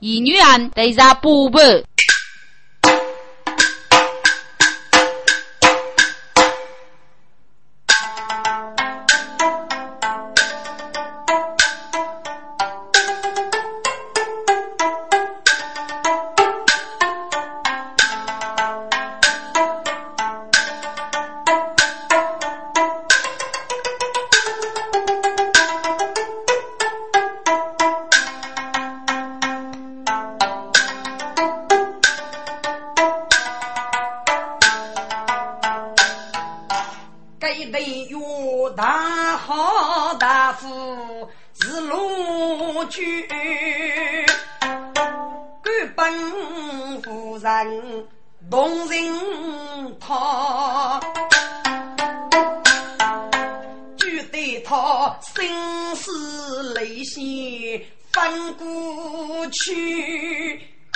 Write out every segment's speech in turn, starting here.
一女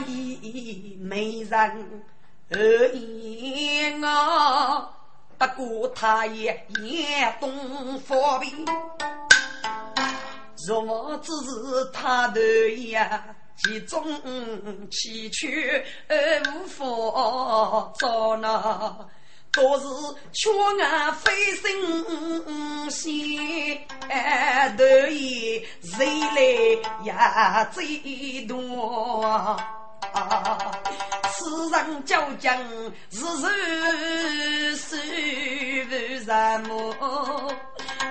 对啥不过？他也也懂方便，若我只是他的呀，其中崎岖而无法找那，都是缺俺非心心，得意谁来也最多。世上究竟是是是什么？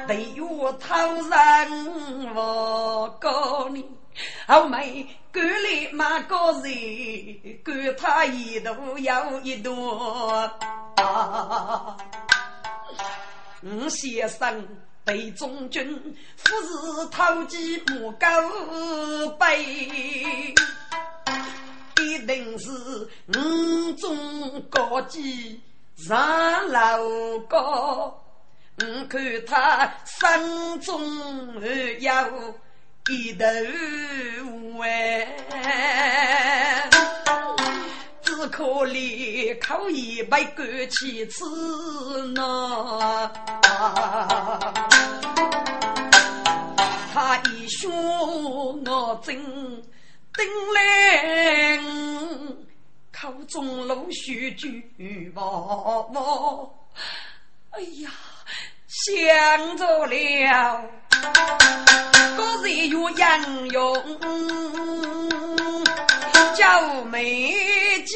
唯有他人我告你，后妹赶来马高人，赶他一度又一度。吴先生被中军，夫是偷鸡莫狗背。一定是五中高级上楼高，我看他身中有一头弯，只可怜可以被赶去吃呢。他一说我真。丁来，口中露须句话，哎呀，想着了，个人又杨勇，叫美姬，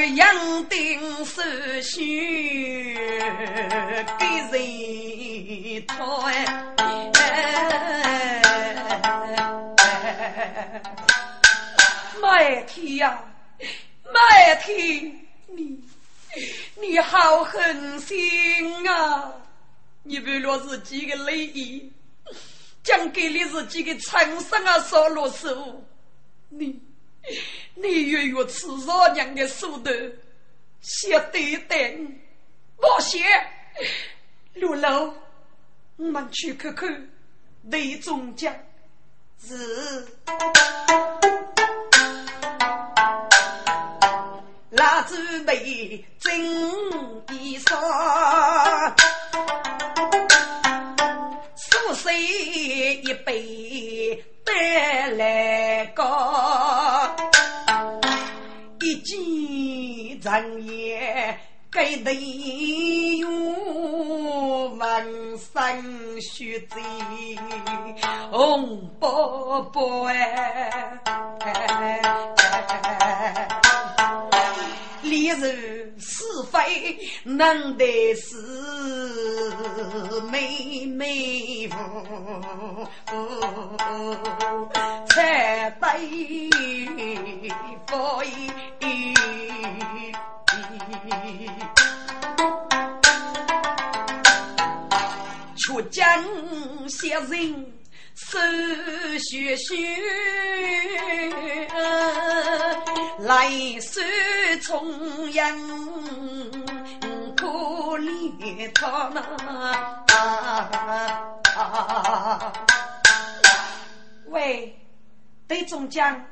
岳阳丁是须给人托。麦天呀，麦天，你你好狠心啊！你为了自己的利益，将给你自己的陈生啊烧了手，你你越越吃老娘的手头，写对等，不写，六楼，我们去看看雷中将是。拉子备真衣裳，素水一杯带来高，一见人也该得用纹身须子红宝宝哎。理是是非，能得是妹妹夫，才对夫义。却将些人手血血来受重阳，可怜他那。喂，对中将，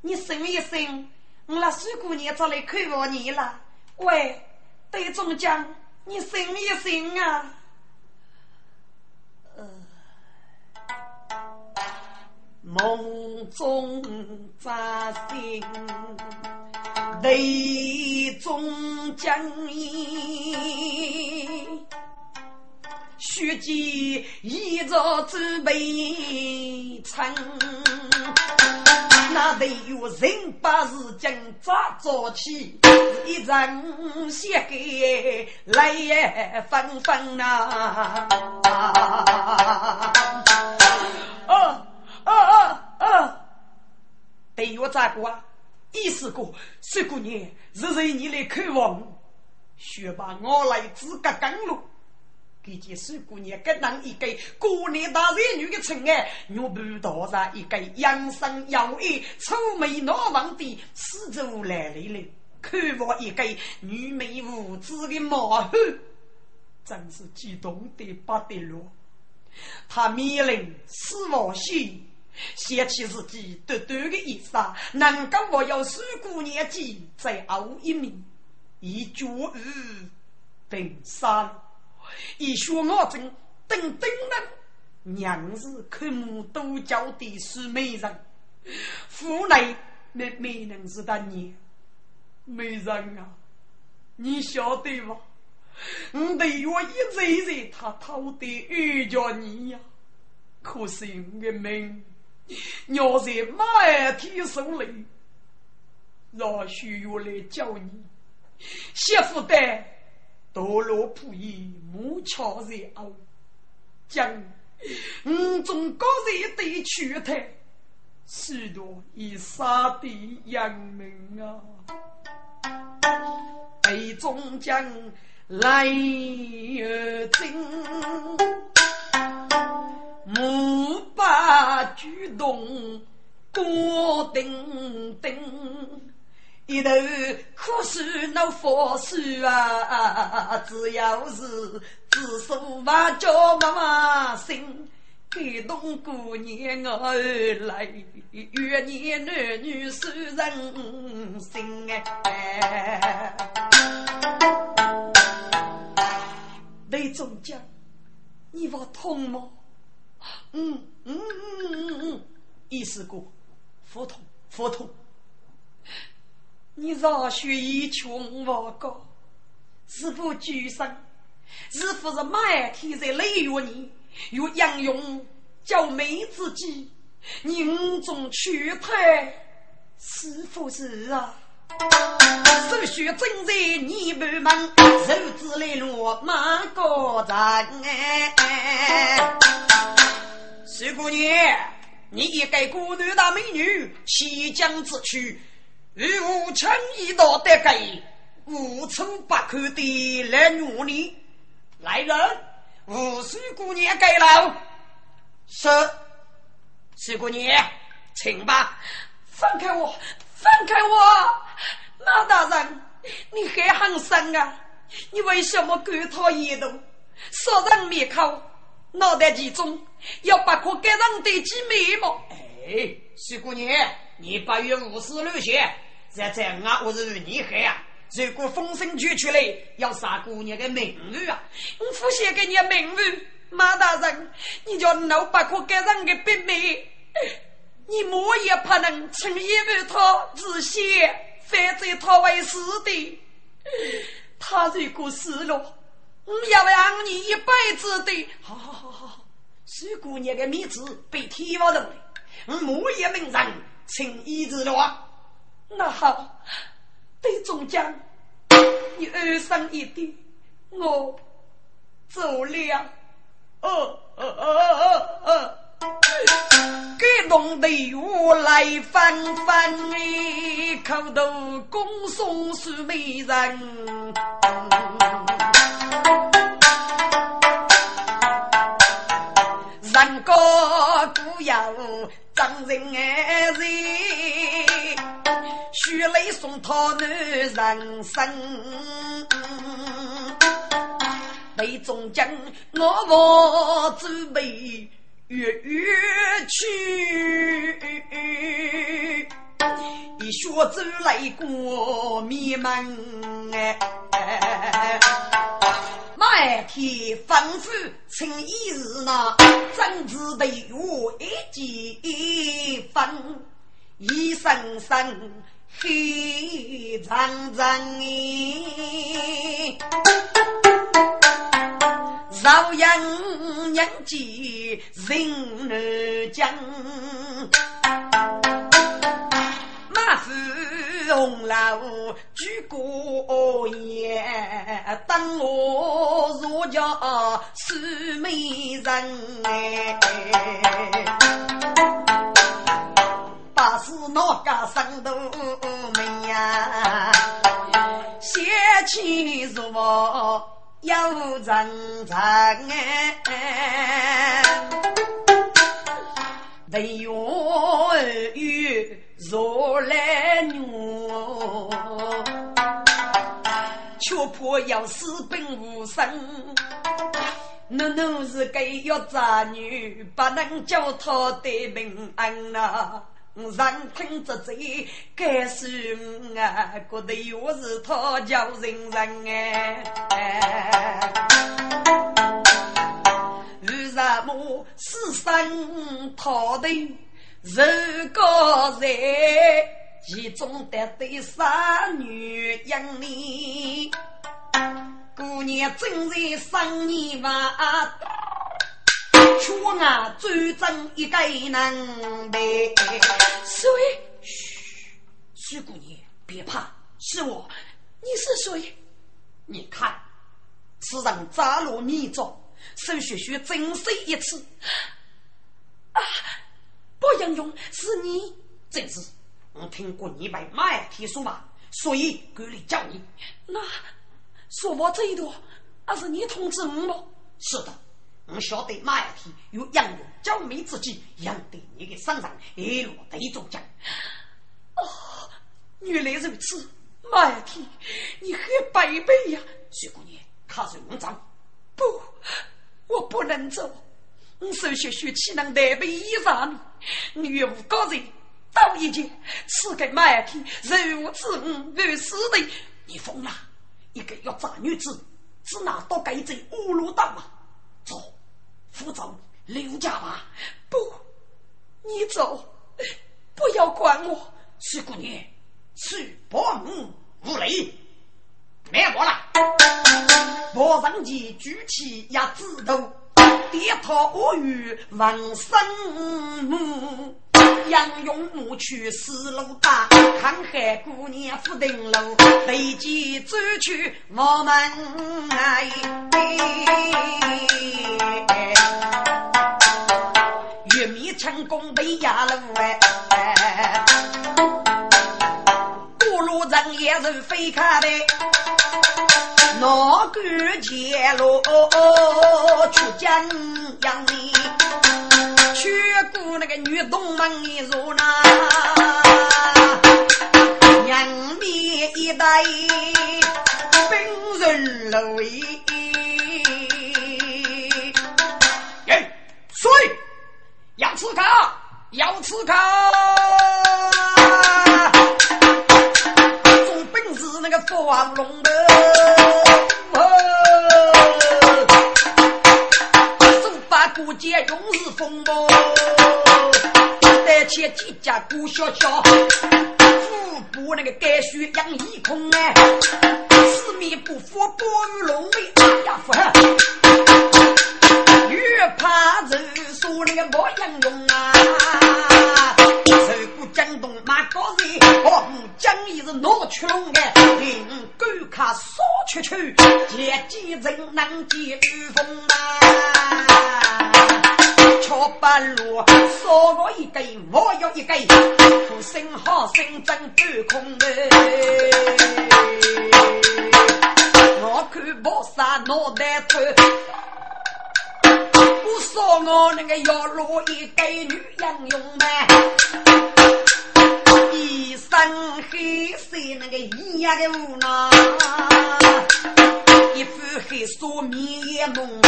你醒一醒，我那水姑娘早来看望你了。喂，对中将，你醒一醒啊！梦中扎醒，泪中将衣，血迹依着准备成。那得有人把事情抓做起，一人写给来纷纷呐。哦。啊啊啊！对我咋过啊？意思过，十姑娘日日你来看望，学把我来资格刚路。给这十姑娘给人一个过年大热女的宠爱，我不多上一个养生养眼、愁眉难忘的四周来来来，看望一个女美无知的马后，真是激动的不得了。他面临死亡线。想起自己短短的一生，能够我有十姑娘纪在后一名，一绝日登山，一学我真等等人，娘子看目都叫的是美人，府内没没人是的你，美人啊，你晓得吗？我得我一直在他偷的遇着你呀，可是我的命。要在马儿天手里，让许月来教你。媳妇的堕落仆役，木桥在后，将五种高人的取态，许多已杀的阳明啊，被中将来而进进。木把举动多顶顶，一头可是那佛书啊，只要是自说话叫妈妈心，感动过年而来，月年男女受人心哎。雷总讲，你不痛吗？嗯嗯嗯嗯嗯，意思过，腹痛腹痛。你饶学一穷我高，是否举生？是否是满天在累月你，又杨勇叫妹子己，你五种躯态，是否是啊？手续正在你不忙，手指来落马高人哎。徐姑娘，你一个孤独大美女，西江之躯，与无轻易到得给无处不可的来女你。来人，无须姑娘给了。是，徐姑娘，请吧。放开我，放开我！马大人，你还很生啊？你为什么赶他一路，杀人灭口？脑袋集中，要把可盖上的几眉毛。哎，徐姑娘，你不要无事乱想，在这我是你害啊！如果风声传出来，要杀姑娘的名誉啊！我付写给你名誉，马大人，你叫老把可给人的笔眉，你莫也不能轻易为他自写，反正他为死的。他如果死了。我要让你一辈子的，好好好好好，徐姑娘的名字被提拔了，我莫一名人，请医治了。那好，对中将，你二声一点，我走了。哦哦哦哦哦，给弄得我来翻翻，口头恭送是美人。要张人爱人，须来送他男人生。为中将我我准备越狱去，一学走来过迷门哎。马天吩咐，请一日那政治队伍一一分，一声声黑长长朝阳娘记人难讲，马夫红楼举过眼，等我入家是美人哎，把事闹个生都美呀，写起如我。有人长哎，为愿与若来女，却怕要死本无生。奴奴是个要渣女，不能叫他得平安呐。人听着嘴，该是啊，觉得又是他叫人人哎。为什么世上他的如高人，其中得对三女养你？姑娘正在生你娃。劝我转正一个能呗。谁？嘘，姑娘，别怕，是我。你是谁？你看，此人扎罗泥中，手学学真实一次。啊，不杨勇，是你。正是，我听过你被马提说嘛，所以赶来叫你。那说我这一段，那是你通知我吗？是的。我晓得马一天有养育娇美之计，养得你的身上一路得中奖。哦，原来如此，马一天，你很卑鄙呀！徐姑娘，卡随我走。不，我不能走。我手血血岂能代被衣裳？你岳父高人，道一剑，赐给马一天如此五如死的。你疯了！一个要渣女子，只拿到该这五路道啊！走。扶走刘家吧！不，你走，王生母。杨勇母去四路大，看海姑娘扶登楼，飞机走去我们来。玉米成功被压了哎，过路人也是飞开的，哪个接路去江阳里？那个女东门一入那，娘面一带本人楼哎，谁？要吃卡，要吃卡！总本是那个黄龙的，把古剑勇士风暴，带起几家古小乔，腹部那个该血养一空哎，四面不服波与龙威，哎呀，服！越怕人说那个莫英勇啊，江东马高人，我江一是闹出龙的，令狗卡少出去，见几人能见御风啊！敲八路，少我一根，我要一根，好生好生真半空的。我看菩萨脑袋头。说我那个要落一个女人用吗？一身黑色那个一样的无奈，一副黑色面也蒙，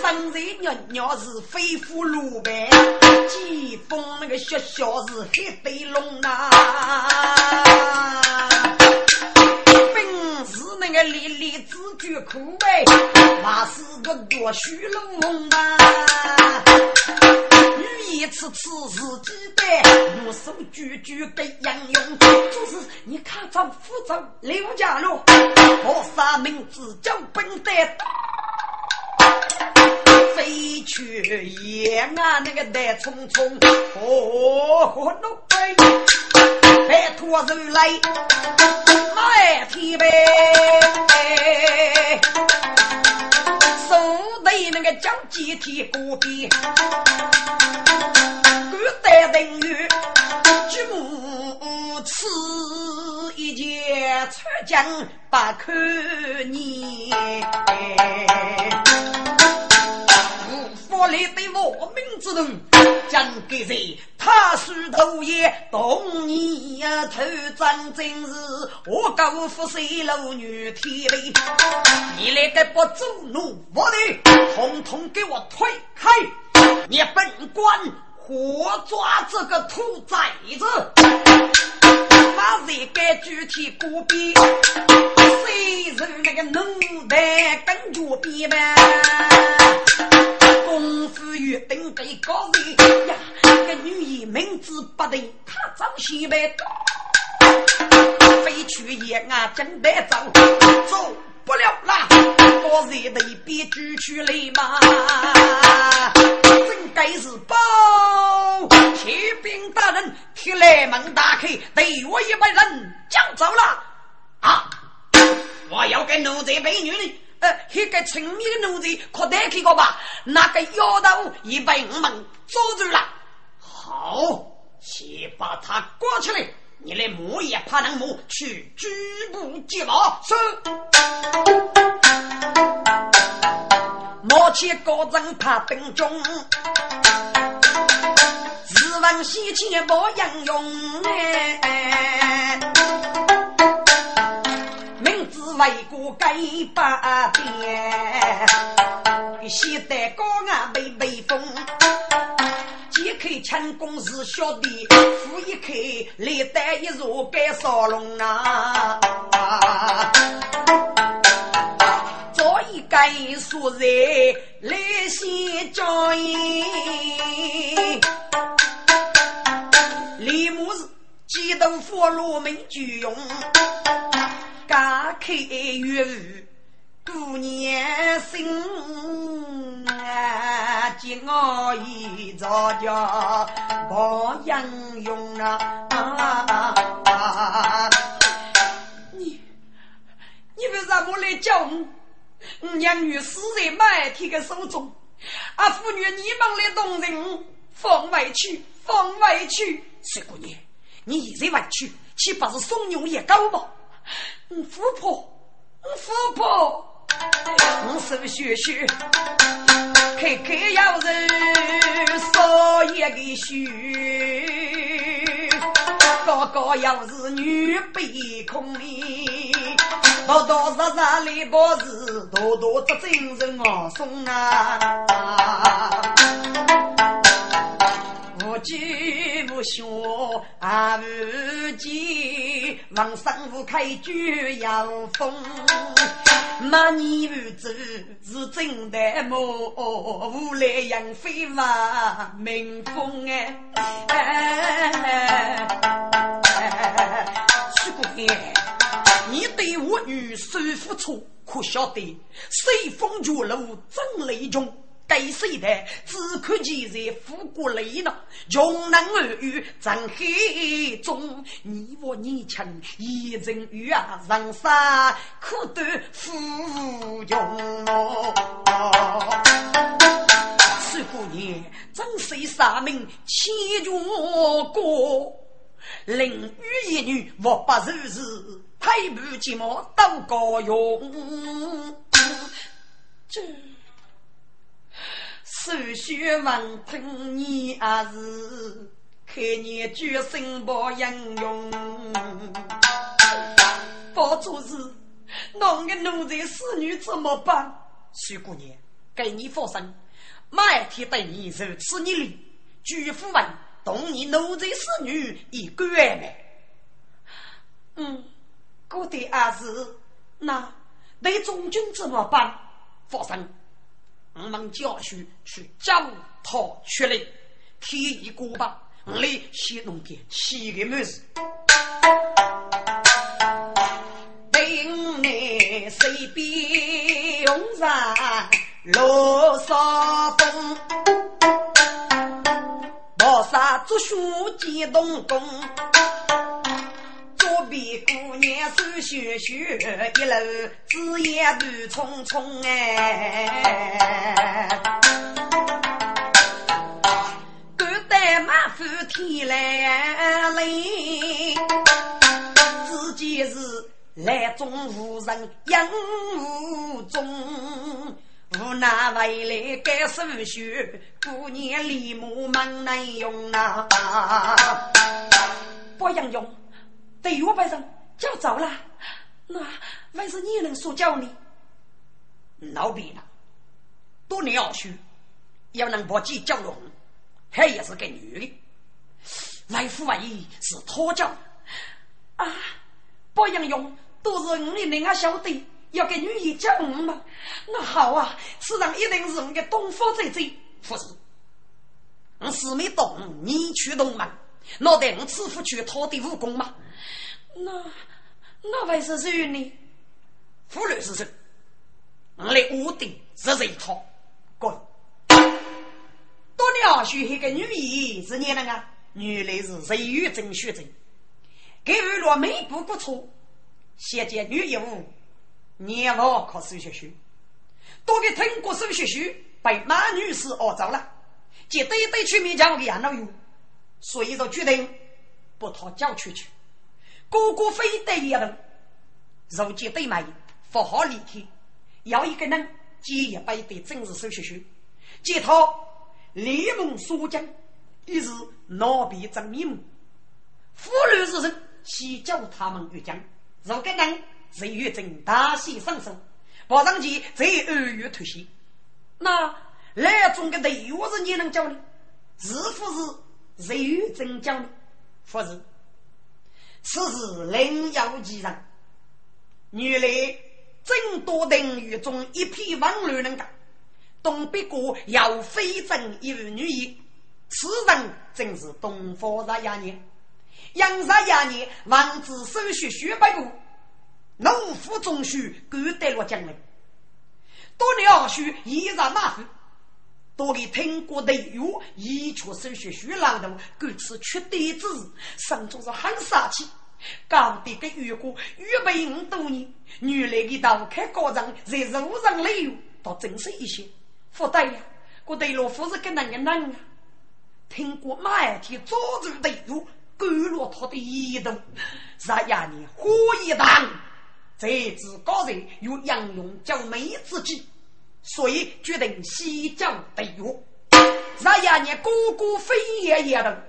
身材娘娘是飞虎鲁班，疾风那个小小是黑背龙呐。是那个丽丽子句苦呗，那是个多虚龙梦吧。语言次次是几代，我手句句被杨用。就是你看着福州刘家路，我啥名字叫本代？飞去延安，那个带匆匆，哦，奴婢，拜托人来买天呗，送的那个叫集体过边，古代人语，举目此一件出将不可逆。我来对我命之人，将给谁？他是头也动你呀，头真真是我高富帅楼女天雷，你来个不走路，我的统统给我推开！你本官活抓这个兔崽子，把这个具体古笔，谁人那个脑袋跟脚边呗？公子玉定被高人呀，个女人名字不对，他早先被飞去也啊，真得走，走不了啦，高人得别举去来嘛，真该是报，骑兵大人，铁来门打开，对我一百人将走了啊！我要跟奴才美女。呃，一个村民的奴才可带去过吧？那个丫头已被我们捉住了。好，先把他关起来。你来磨也怕能磨，去拘捕缉马。是。磨起高人怕兵中，自问西前不应用哎。为国改八变，现代高昂被威风，揭开成功是小弟，扶一开历代一如该烧龙啊！早已该说在来先交易，李牧是激动佛罗门举用。家开月日过年新啊，今我一早叫保养用啊！你你为什么来叫我？我娘女死在麦田的手中，啊，妇女你们来动人，放回去，放回去！水姑娘，你现在回去，岂不是怂恿也高吗？我富婆，我富婆，我手血血，开开要人少一个血，高高要是女被空里，多多少少里不是多多这精神啊送啊。无惧无凶，啊无忌，王生无开举要风，马你无知是真的么？无来杨飞马明风哎，徐姑娘，你对我女婿付出，可晓得？随风绝路真雷中。该谁的？只可其在富国内呢，穷男儿女在黑中。你我年轻一人与啊，人生可得富穷哦。此姑娘真是杀命千绝过，另与一女莫不如是太不寂寞都高勇。这。手续文凭你也是开年举身不英勇，包主事，弄个奴才侍女怎么办？徐姑娘，给你放心，每天对你如此你礼，举夫文同你奴才侍女一个月呢。嗯，哥的儿子，那对中军怎么办？放心。我们教训去将讨出来，天一过吧，我来先弄点洗个么子。等你随便用上罗少峰，菩萨做书见东宫。比姑娘手雪雪，一路枝叶绿葱葱哎。赶得马翻天来嘞，只见是来中无人养无踪，无奈回来该手雪，姑娘立马忙难用啊，不应用。对我本人叫走了，那还是你能说教呢？老毕了，多年二许，要能把鸡教拢，还也是个女的。来福万一是托教啊，不应用都是我的另外小弟，要给女儿教我嘛。那好啊，此人一定是我的东方姐姐。不是，我是没懂你去懂吗？那得我师傅去讨的武功吗？那那为是谁呢？夫人是谁？我来屋顶是谁套？滚！多鸟学那个女医是你那个？原来是谁与真学真？给二罗没不过错，现见女业务，年老考数学书，多给听过数学书，被马女士熬糟了，就对对去面讲给养老用，所以说决定不讨教出去。哥哥非得一人，如今对妹不好离开，要一个人接一辈的政治手续书，接他联盟所讲，一是闹别真面目。妇女之人，先教他们越讲，如果人谁越正大喜上手，马上去再二月脱险。那来中的队伍是你能教的？是不是谁越正教的？不是。此事另有其人。原来郑多等狱中一批文乱人家，东北国要非正一位女医，此人正是东方十亚年。杨十亚年，王子手续学百部，农夫中婿赶得落江门，多年许依然马虎。多给听过的有一出手学书朗读，各此缺德之事，心中是很杀气。高低的预估预备五多年，原来的刀开高上，在路上旅游，倒真是一些。不对呀，我对罗夫是跟那个人啊，听过马儿天早走的路，赶落他的移动，十二年火一荡，在此高人有杨勇叫妹之计。所以决定西江对月。那一年，哥哥飞也也的，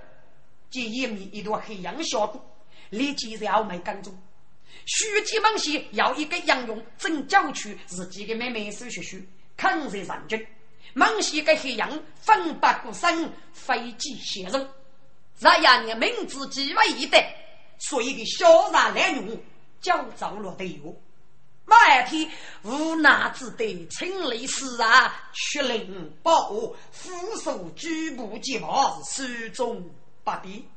见一米一朵黑羊小肚，立即要没跟踪。书记们些要一个杨勇正郊区自己的妹妹手学书，抗日上军。孟西个黑羊奋不顾身，飞机写入。那一年，名字极为一代，所以个潇洒来用，叫走了队友。马天无奈之得，清理死啊，血淋宝物，俯首举步即亡，手中不敌。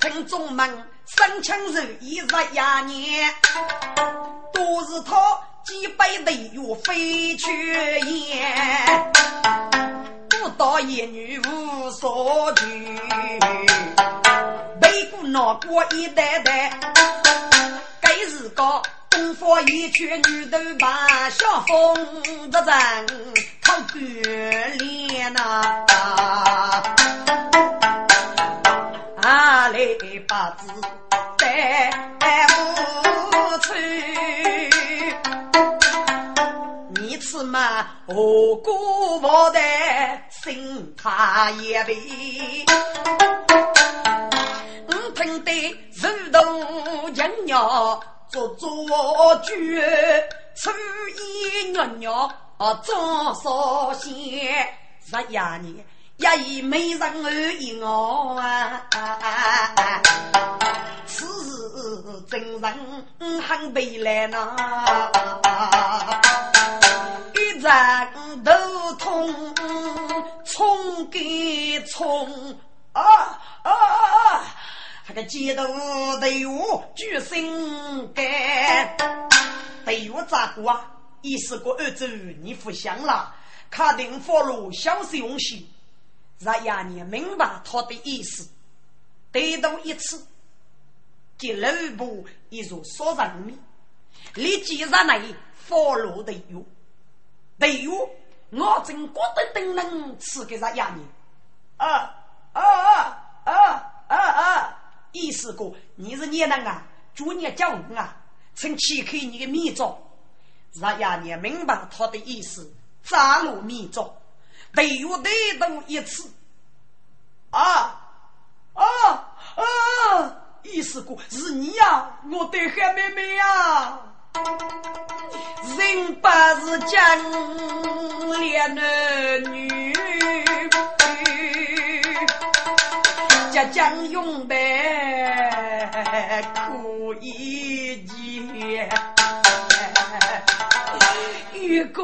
听众们，三枪手一日压年，都是他几百队友飞去烟，不到一女无所惧。背过脑过一代代，该是个东方一群女头把小风的人讨干练呐，阿来把子带不出，你吃何故不得心他也悲？我听得如同人鸟做做句，初一月月早少些，十呀年。一美人儿一我啊，此事真人很悲来呐，一人头痛，冲给冲啊啊啊啊！那个街头队伍举心肝，队伍咋过啊？一时过二周你不想了，卡定佛路小事用心。让伢你明白他的意思，得到一次，接六步一座说人命，立即让那 follow 路的有，队友，我真觉得等能吃给让伢你，啊啊啊啊！意思哥，你是孽人啊，祝你教我啊，请启开你的秘招，让伢你明白他的意思，扎入秘招。对我得到一次，啊啊啊！意思哥是你呀，我的海妹妹呀，人不是讲恋男女，家将用白可以结，一个。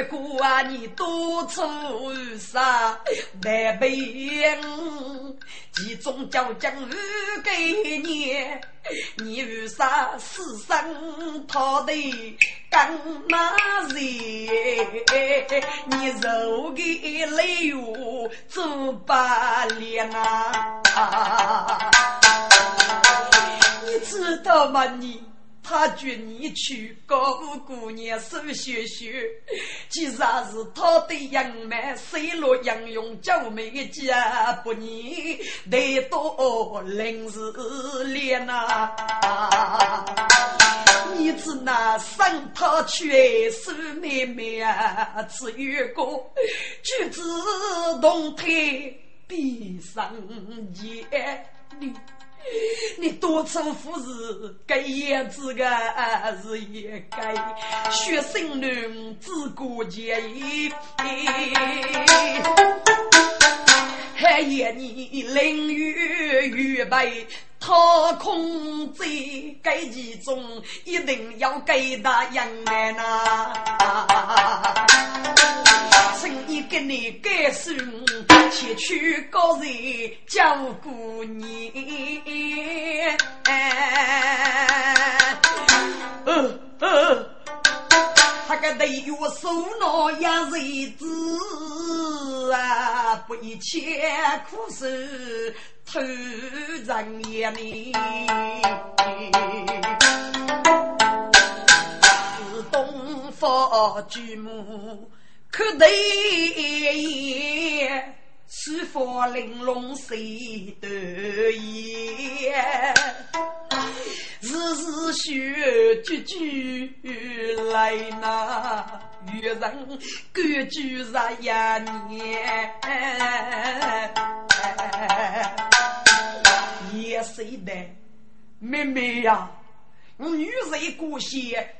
如果啊，你多出啥难背，其中叫将五给你，你为啥死生讨的干嘛人？你受的累哟，做不了啊！你知道吗？你？他觉你去高姑娘手学学，其实是他的杨梅水落杨用娇美家不腻，得多临时练呐。你只那生他去手妹妹啊，只有个举止动态比上眼。你多愁富士，该也子个是也该，学生人自古节义，还言你淋雨预备掏空子，该其中一定要给他养来呐。给你改送，前去高人照顾你。呃呃，他个队员手拿压日子啊，不一切苦守偷人眼里，是东方巨木。可得也，是否玲珑谁得也？日日学句句来那，遇人各句啥呀年？也谁的妹妹呀？女人过些。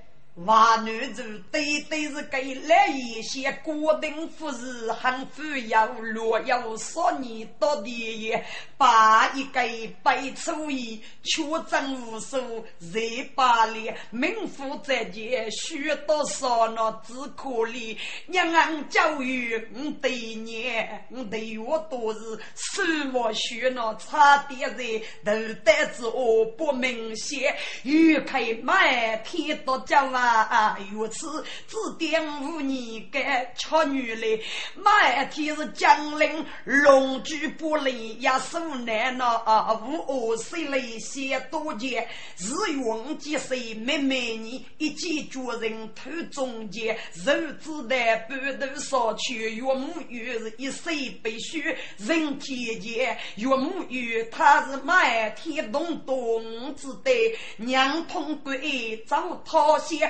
娃女子对对是给了一些固定服饰，很富有，若有少年到底也把一个白粗衣，却真无数，热巴脸，名副在前，许多少那只可怜。娘俺教育我对你，我对我都是手握血那差点在头戴之恶不明显，欲开满天都叫啊！啊！如此指点五年该巧女来，每天是江陵龙驹不离，也受难呐。无恶谁来写多见？是用几岁妹妹你一见主人头中间，肉子弹半头烧去，岳母岳是一岁必须人天见，岳母岳他是每天动动子的娘痛鬼找讨嫌。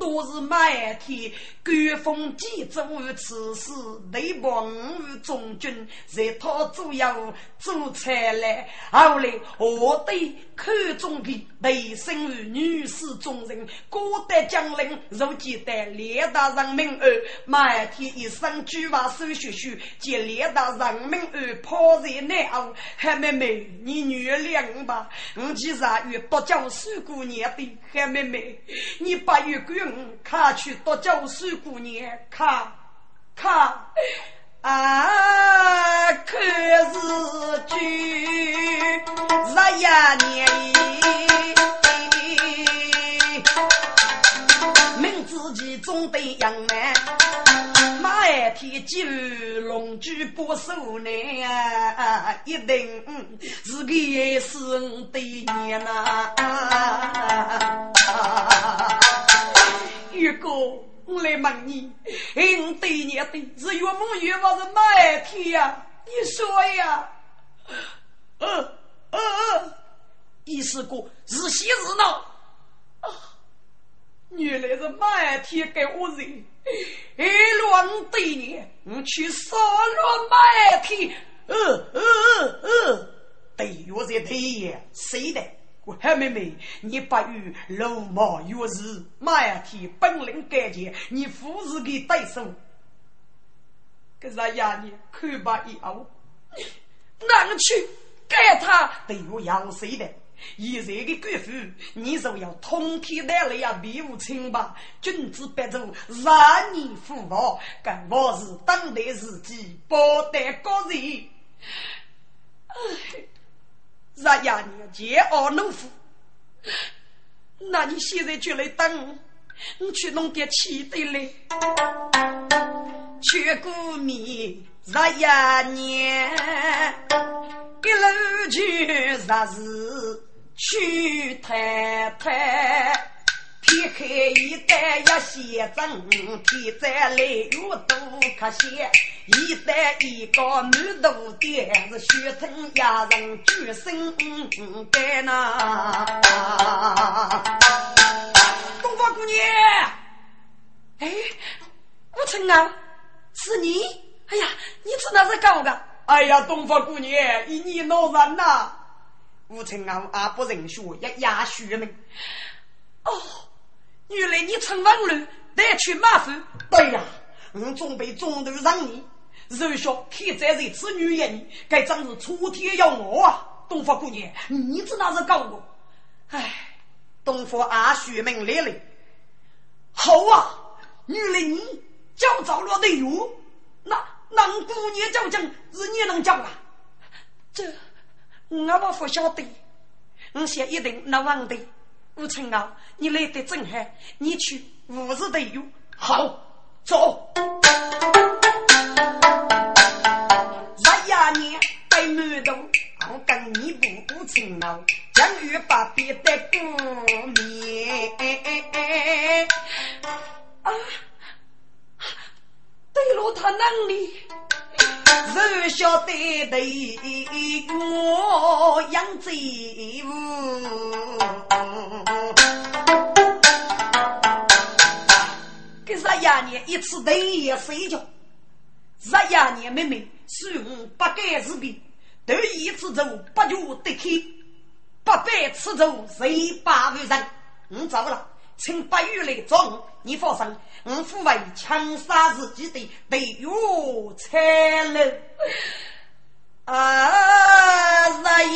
都是麦天，官封冀州刺史，内帮中军，在他左右做差来。后来我对口中的内生于女士中人，郭德将领如今带列大人民儿，麦天一生举把手续续，接列大人民儿抛在内后。海妹妹，你原谅吧，我其实与多教书姑娘的海妹妹，你把月给我看去多教书姑娘看看啊，可是句日呀年，明自己总得养满。马儿天吉龙驹不守难啊，一定是个是对年呐。玉哥，我来问你，嗯，对年的是岳母岳母是哪一天呀？你说呀？呃呃呃，意思个是喜是闹？原来是马儿天给我人。一乱对你，我去杀了马儿天。呃呃呃，对我在对呀，谁的？我海妹妹，你不与龙马月日马儿天本领干净，你夫是给对手。可是呀，你看吧，以后，哪去给他对我要谁的？现在的官府，你就要通天带来呀，比武清吧，君子不做让你父王，更我是当代自己保得高人。让呀你煎熬农夫，那你现在就来等，你去弄点吃的。来，去过米让呀年，一路去啥事？徐太太。撇开一袋一些针，贴在泪月都可惜。一袋一个满肚的是血吞压人举身干呐。东方姑娘，哎，吴成啊，是你？哎呀，你是哪是搞的？哎呀，东方姑娘，一你老人呐。吴成傲阿不认输，一压虚名。哦，原来你陈文伦带去马府。对呀，我准备中途让你。肉小天在这此女人，该真是出天要我啊！东方姑娘，你知那是搞我？唉，东方阿虚名来了。好啊，原来你叫着了的哟。那那姑娘叫真是你能叫啊？这。我不晓得，我想一定能忘的。吴成傲，你来得正好，你去五日队友。好，走。十呀年白馒头，我跟你不吴成傲，将玉把别的过面。啊，对了，他那里？只晓得对我养贼物，一次对夜睡觉，十二年妹妹是我不改之病，头一次走不就得开，八百次走谁把万人，我走了。请八月来找我，你放心，我父为枪杀自己的队友才能。啊，十一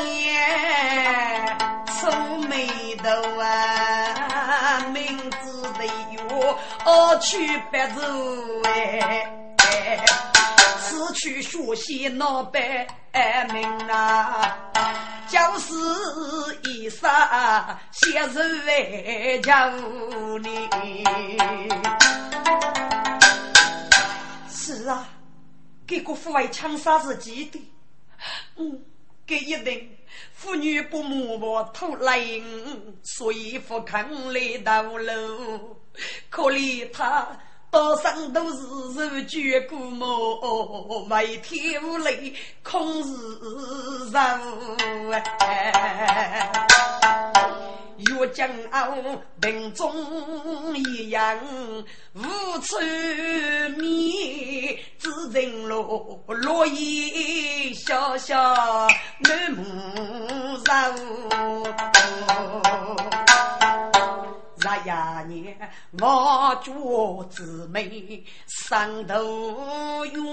年愁眉头啊，名字队二去白走哎。失去学习脑白命啊，将是一生写字为叫你。是啊，给国父为枪杀自己的，嗯，给一定妇女不母我土来，所以不肯来到楼，可怜他。道上都是受绝过么？为天无泪，空是人。越将傲，病中一样无处觅，只人落落叶小小满目愁。呀年，我主姊妹上头冤，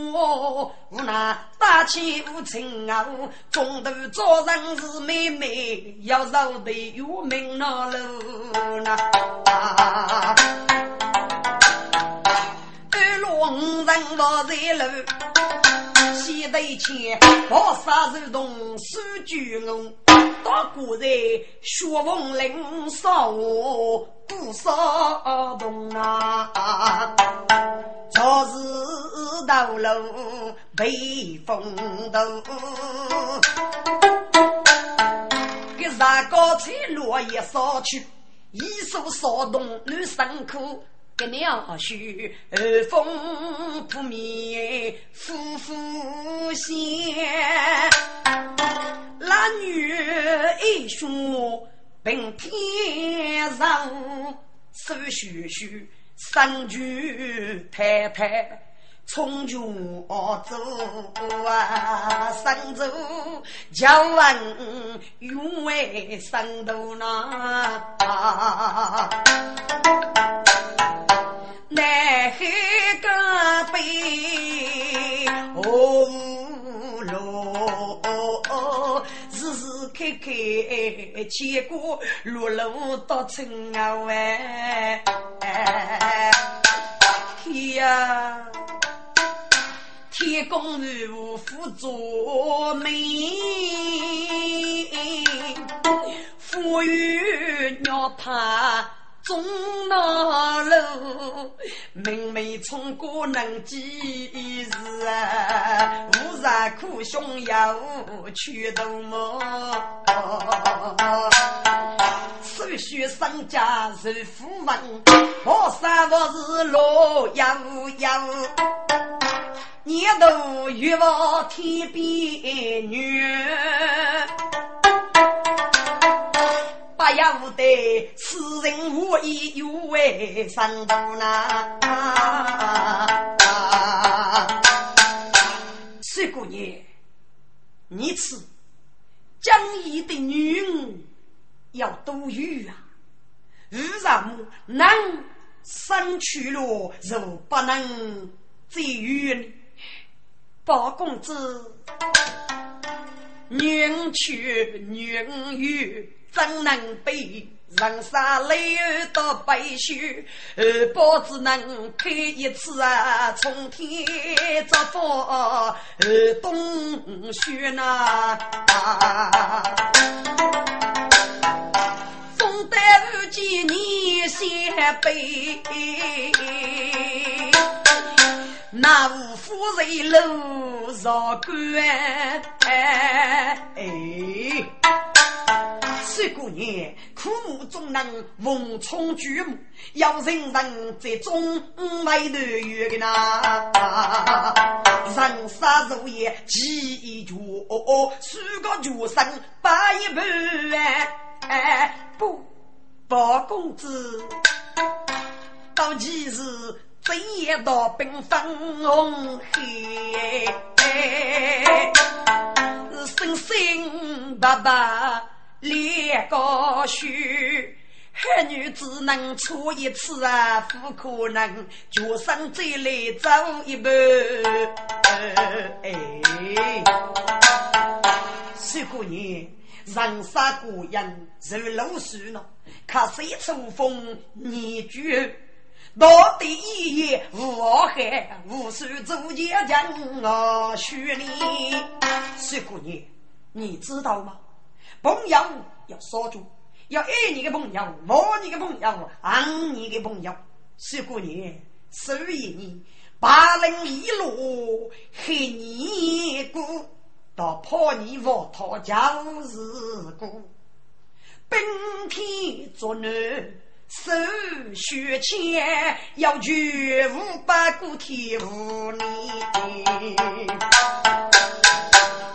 无奈大气无情啊！中途做人是妹妹，要受的有命那路呐。二路五人我在路，西头前跑杀如动数巨龙，大古人血风岭烧我不少动啊！朝日道路被风动，给山高翠落叶烧去，一手烧动女生苦。个鸟絮，寒风扑面，呼呼响。男女一双并天上，手续续，三句太太，从军走啊，上走，叫问永为上头那。南海戈壁红路，时时刻刻牵挂，路路到春啊湾。天呀，天公如辅助美，富裕鸟怕。中南路，明媚冲过能几日？无日苦胸有去头毛，手续商家是富翁，我三我是老幺幺，年头欲望天边女。八呀无得，此人无意有为上头呐。水姑娘，你此江义的女人要多余啊！为什么能生去了，又不能再遇包公子，女人去，女人遇。怎能比人生累到白雪？二宝只能开一次啊，冲天造福二冬雪呐。风带雨季你先背，那无夫人路上关哎。这个年苦木中能逢冲巨木，要人人在中外头有个那，人杀入夜几一脚，数个脚生八一半哎，不，包公子到几时正夜到兵分红黑，生生白白。两个须，黑女只能出一次啊，不可能脚上再来走一步。哎，这个年人杀过人，受老鼠呢，看谁出风泥居，到底一夜无害，无数足节将我许你。这个年你知道吗？朋友要守住，要爱你的朋友，摸你的朋友，爱你的朋友。十过年，十一年，八人一路黑你过，到破你沃土就是故。冰天作暖手雪钱，要绝五百个天无你。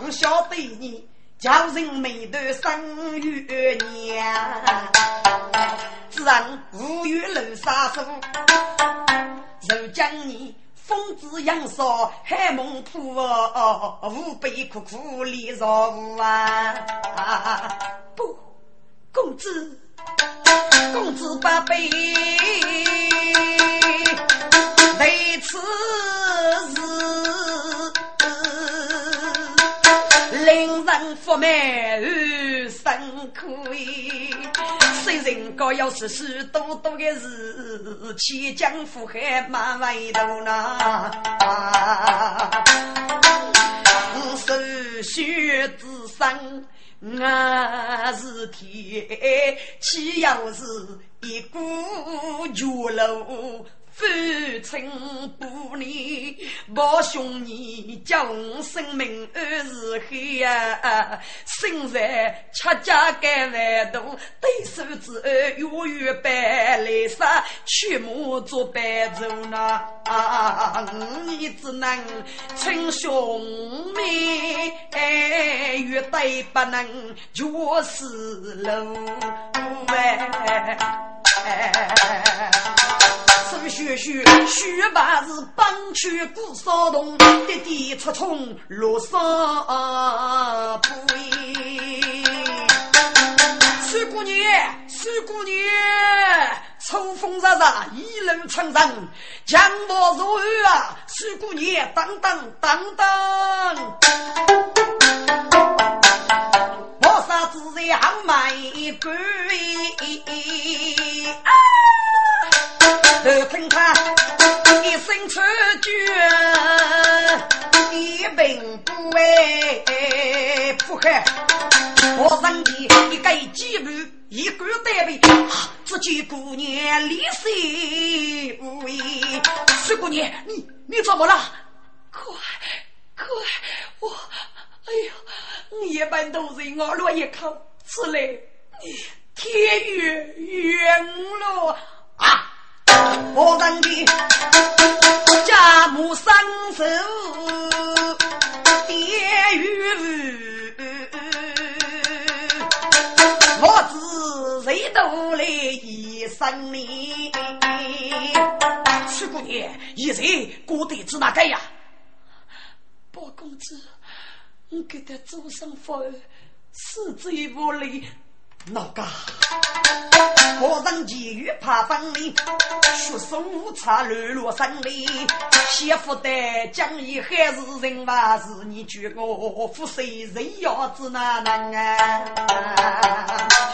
我晓得你。叫人眉头生月娘，自然无缘楼杀手，如将你。风子扬烧海梦铺，无悲苦苦离绕无啊！不，公子，公子不悲，为此事令人福美生亏。虽人高要是许多多的事，千江湖海马未渡呐。手血之生，我是天，岂要是一股绝路？父亲不离，保兄弟叫我生命二是黑呀！生在七家干万多，对手之恩永远白来杀，去母做白族呐！你只能亲兄妹，越对不能绝死路哎。雪雪雪白是帮去鼓骚动，滴滴出冲落沙堆。苏姑娘，苏姑娘，秋风飒飒，一路长征，强弩如雨啊！苏姑娘，等等等等，我杀自在好卖鬼。都听他一声出绝，一病不为不害。我问你，一个几步，一个单位，只见姑娘脸色无为。苏姑娘，你你怎么了？快快，我哎呀，我一般都是我落一口吃来，天远远了啊！我人的家母生手爹与我自谁都来一生里。徐姑娘，一人过得子哪个呀？包公子，你给他做上饭，死罪不离。哪个？我人急于怕分离，血生无差乱落生里。媳妇的讲义还是人吧是你救我负谁人要子哪能啊？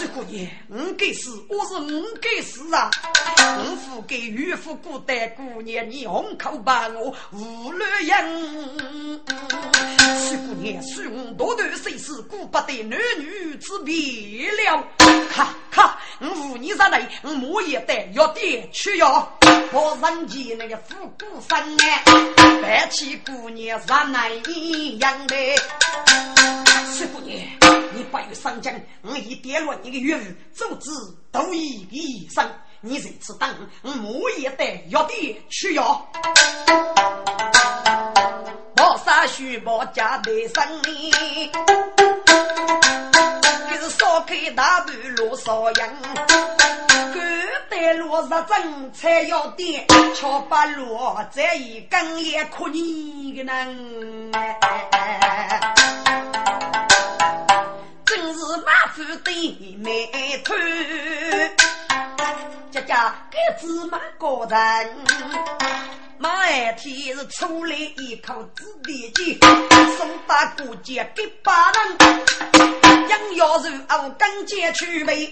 苏姑娘，我该死，我是我该死啊！我夫给岳父孤单姑娘，你红口把我无乱养。苏姑娘，恕我多断生死，顾不得男女之别了。哈哈，我无你上来，我莫也得要点去要。我人前那个富姑生哎，白起姑娘上来一样的。苏姑娘，不有上将，我已点落你的岳父，奏之都以一生。你这次等，我莫也得要点去要。我杀须毛家的生里，给是烧开大半路烧羊，狗带落日正才要点，巧把路再一根也哭你个能，真是马夫的美头，家家给芝麻个人。马二天是出来一口子的酒，送到过节给八人，杨腰肉熬干煎去味，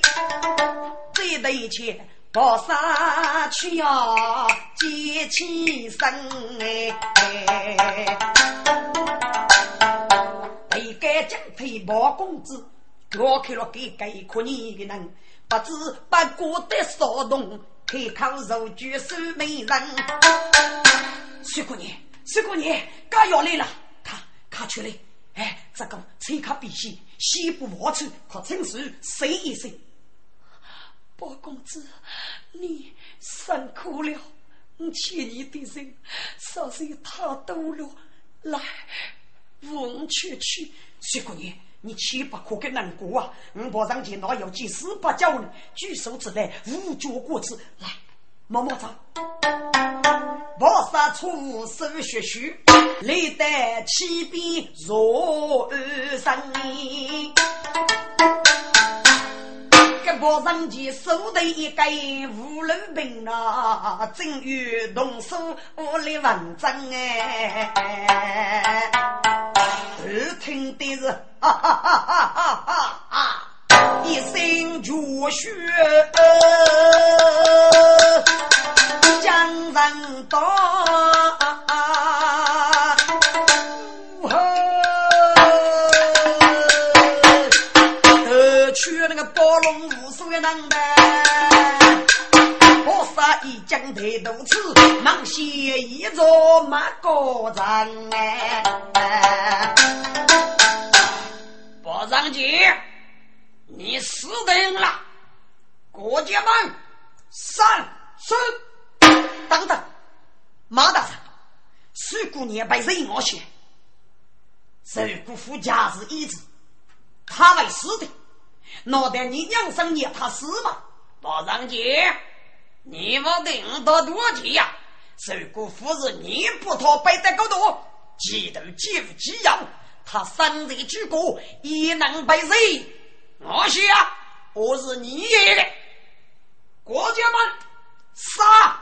这对钱包上去呀，结起身哎。该将配包公子，我开了给给可你的人，不知不觉的骚动。开口如举手美人，徐姑娘，徐姑娘，刚要来了，看看出来，哎，这个吹卡必须，西部王处可称是谁一声？包公子，你辛苦了，我欠你的人，实在太多了。来，我去去，薛姑娘，你岂不可给难过啊？我保上前哪有几十把脚呢？举手之来，无脚过之。来，摸摸掌。菩萨出手学学，历代起笔若二生。我上前手头一个无路兵啊，正欲动手我来文章哎，耳听的是哈哈哈哈哈哈，一声绝学，江人道。无数的，我杀一将太多次，忙写一座马高山哎。包上杰，你死定了！国家们，上是等等，马大人，水姑娘被人我先，受姑父家是一子，他为死的。脑袋你娘生你他死吗？包上杰，你们领到多钱呀？受过夫人你不讨背在高头，记得记不记要？他三日之过，也能被谁？我想我是你爷的，国家们杀！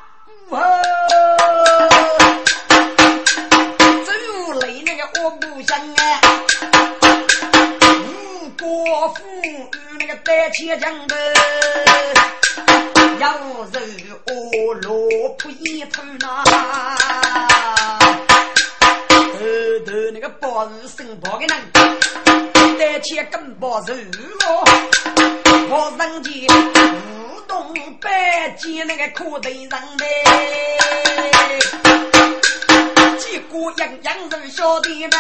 真累那个我不想啊！国父与那个单钱将的，要肉恶罗扑一头呐，后头那个包日生包的人，单钱更包肉哦，包上去无动百见那个可头人的，几个样样人晓得吗？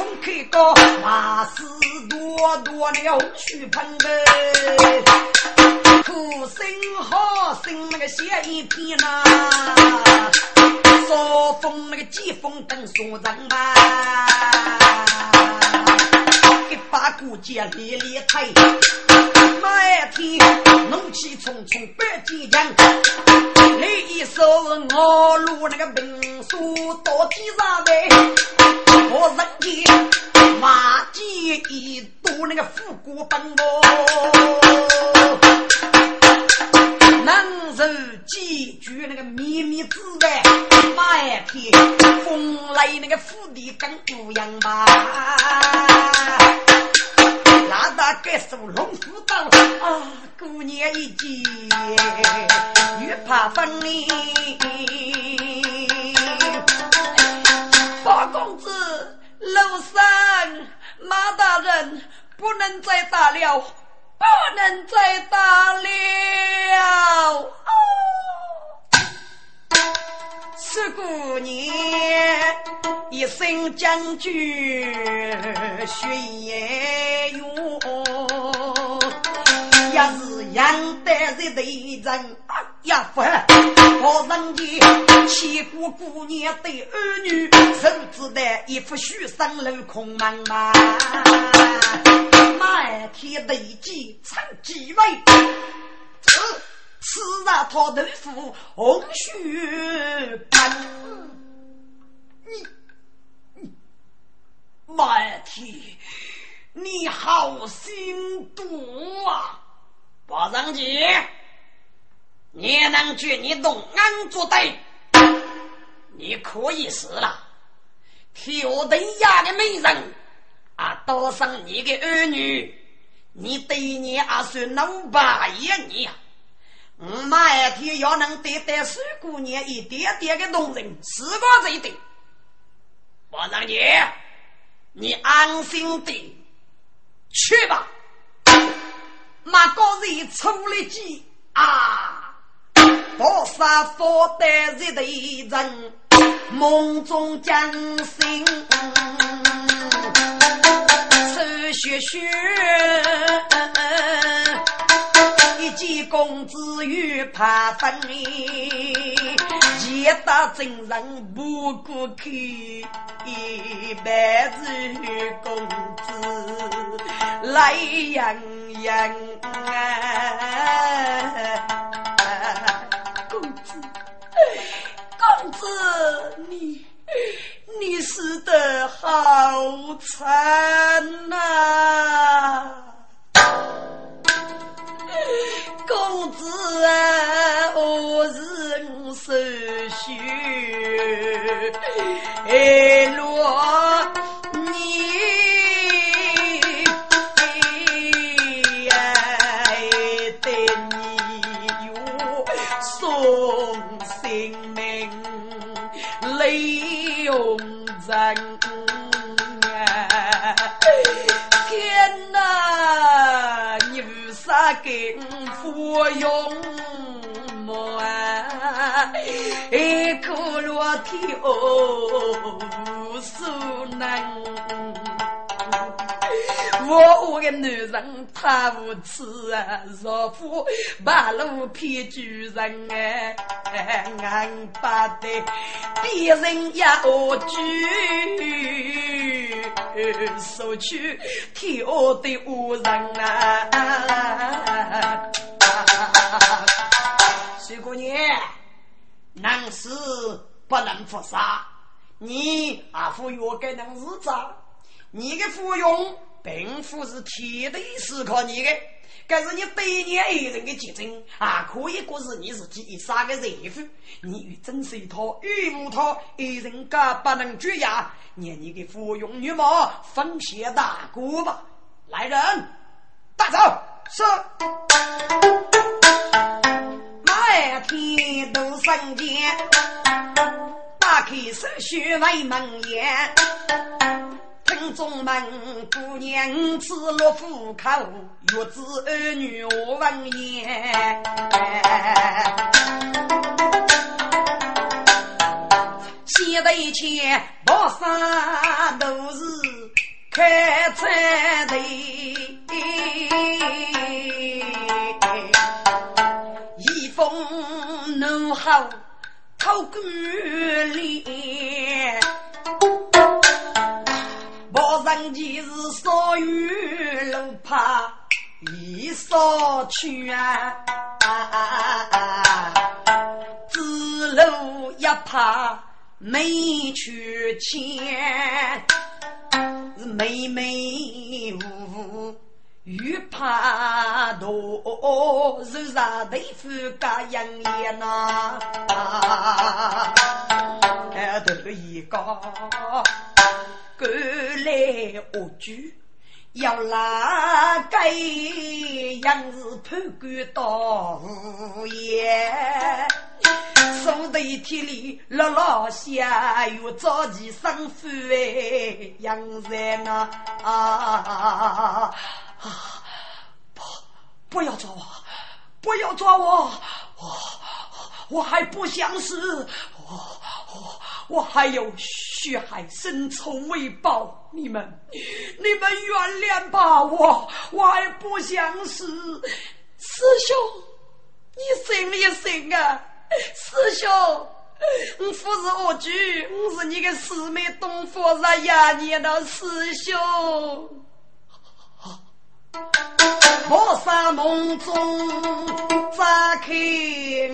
从开高，马是多多了，去喷的，苦心好心那个写一篇呐，扫风那个疾风等送人吧，一把骨节连连抬，每天怒气冲冲百几枪，你一手我路那个兵书到地上呗。我人间马几一多那个富国本哦，能受几句那个秘密之外，马一天风来那个府邸跟不样吧？哪大该说龙虎刀啊，姑娘一见越怕分离。八公子，楼上马大人不能再打了，不能再打了。哦四姑娘一身将军血也涌。也是杨德日的人呀，夫，我人家千古姑娘对儿女，手指的一副虚生镂空茫茫，满天雷击成几位，吃吃上套豆腐红血喷，你你满天，你好心毒啊！报上去，你能去你东安做对，你可以死了。挑灯下的美人啊，多生你的儿女，你对你啊算能把一你呀。我那一天要能对待水姑娘一点点的动人，是我这一点。报上去，你安心的去吧。马高人出了计啊！多少佛得日的人。梦中惊醒，手血血，见公子又怕分离，见到真人不顾去。白子公子来养养啊！公子，公子，你你死得好惨落你对你哟送性命，泪红人。天哪，你为啥给我用啊？一颗落天，无所能。我我的男人太无耻啊！若夫八路骗主人哎，俺把得别人要举，收取天下的恶人啊！水 姑娘，能死不能复杀，你阿父药该能日子，你的服用。并不是天地是靠你的，这是你对你爱人的结晶啊！可以过是你自己一生的财富。你与真是一套，与木套，爱人家不能拒呀！念你的服用女貌，奉献大哥吧！来人，带走！是。满天都生见，打开手续为门檐。听众们，姑娘吃落虎口，月子儿女我闻言。现在一切不啥都是开菜的，封怒号透骨脸。我人前是少雨路怕一扫去啊，子路一怕没去牵，是妹妹无又怕多，手上豆腐加养眼呐，头一个。赶来恶举，要拉该样子判官到午夜，手头体里落落下，又着急生父哎，杨人呐啊！不，不要抓我，不要抓我，我我还不想死，我我。还有血海深仇未报，你们，你们原谅吧，我我还不想死。师兄，你醒一醒啊！师兄，我不是恶举，我是你的师妹东佛日呀，你的师兄。在梦中扎开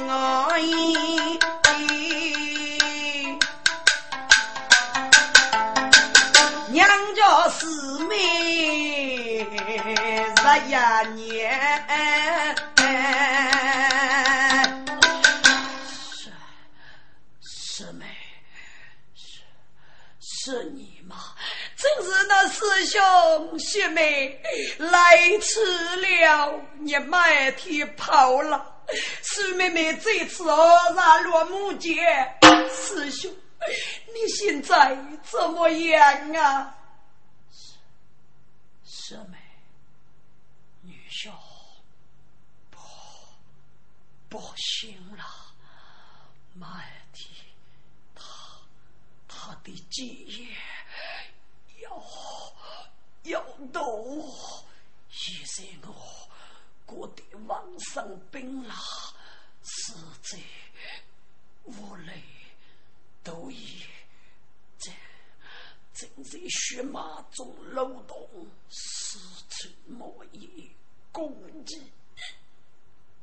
我眼。娘家姊妹十一年，那师兄师妹来迟了，你满天跑了。师妹妹这次偶然落木间，师兄。你现在怎么样啊？师妹，女婿不不行了，妈的，他他的基业要要毒，现在我过得王生病了，实在无奈。都已这血马中漏洞，四寸莫言攻击。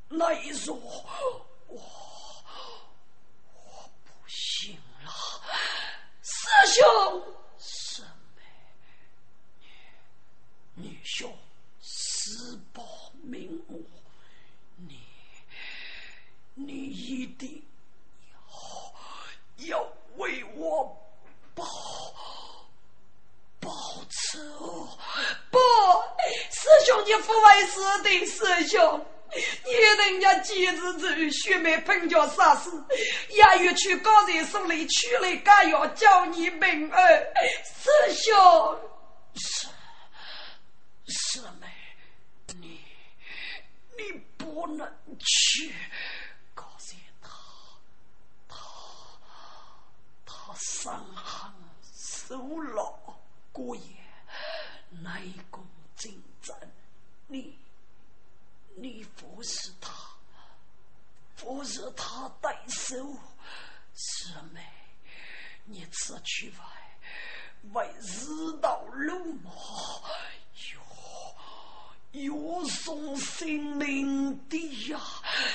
那一说，我我不行了，师兄，师妹，女兄，私报名，你你一定要要为我报报仇！不，师兄，你不为师的师兄。你人家几日子血脉喷脚杀死，押玉去高人手里取来干药，叫你命儿师兄。师师妹，你你不能去告诉他他他伤寒受老过夜，内功精湛，你。你服侍他，服侍他代手，师妹，你此去外为日道路马，有有送性命的呀！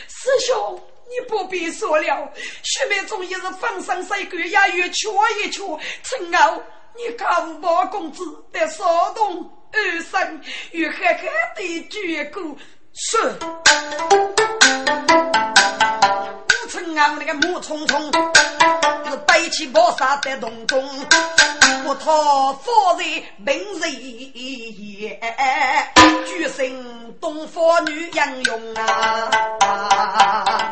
师兄，你不必说了，学妹总也是风生水干，也越缺一缺。陈傲，你看五公子的骚动二生，与狠狠的绝过。是，五层啊，那个木匆匆，是背起宝沙在洞中，不讨夫人名人也，举身东方女英勇啊！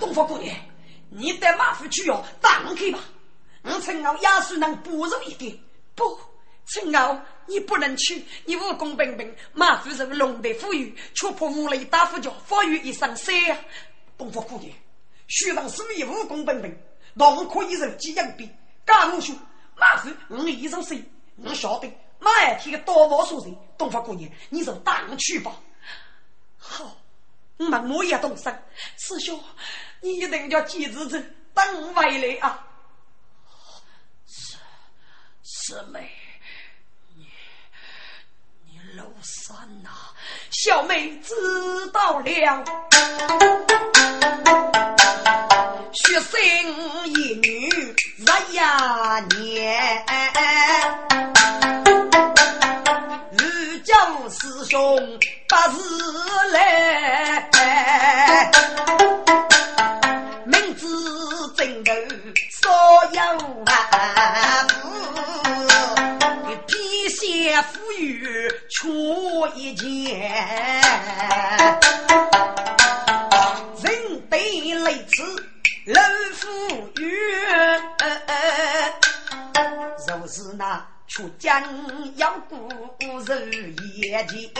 东方姑娘，你带马夫去哦，打门去吧。五层啊，亚叔能不容一点，不。陈傲，你不能去！你武功彬彬，马夫人龙德富裕，却破无雷大夫教，发育一身衰呀！东方姑娘，学长是以武功彬彬，同可以人几样比？干我说，马夫我一身衰，我晓得马二天的刀法所人。东方姑娘，你就当去吧。好，我们我也动身。师兄，你一定要记住这等回来啊！是师妹。你你老三呐，小妹知道了。学生一女日呀年，儒教师兄八字来，明知正头少有啊。先富裕出一件，老富裕，若是那出将要骨肉也见。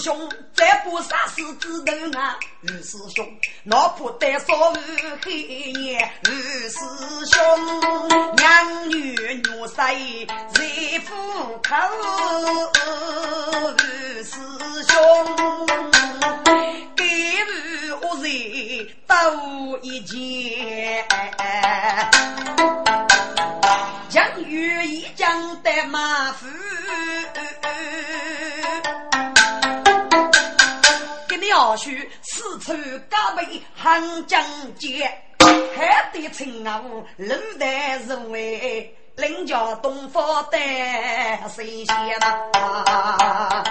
兄，不杀死子头啊！二师兄，哪怕得少日黑夜，二师兄，娘女女婿在虎口，二师兄，给日恶人斗一件，将玉一将得马夫。要须四处高背横江街，还得称啊路台人为领教东方的神仙呐。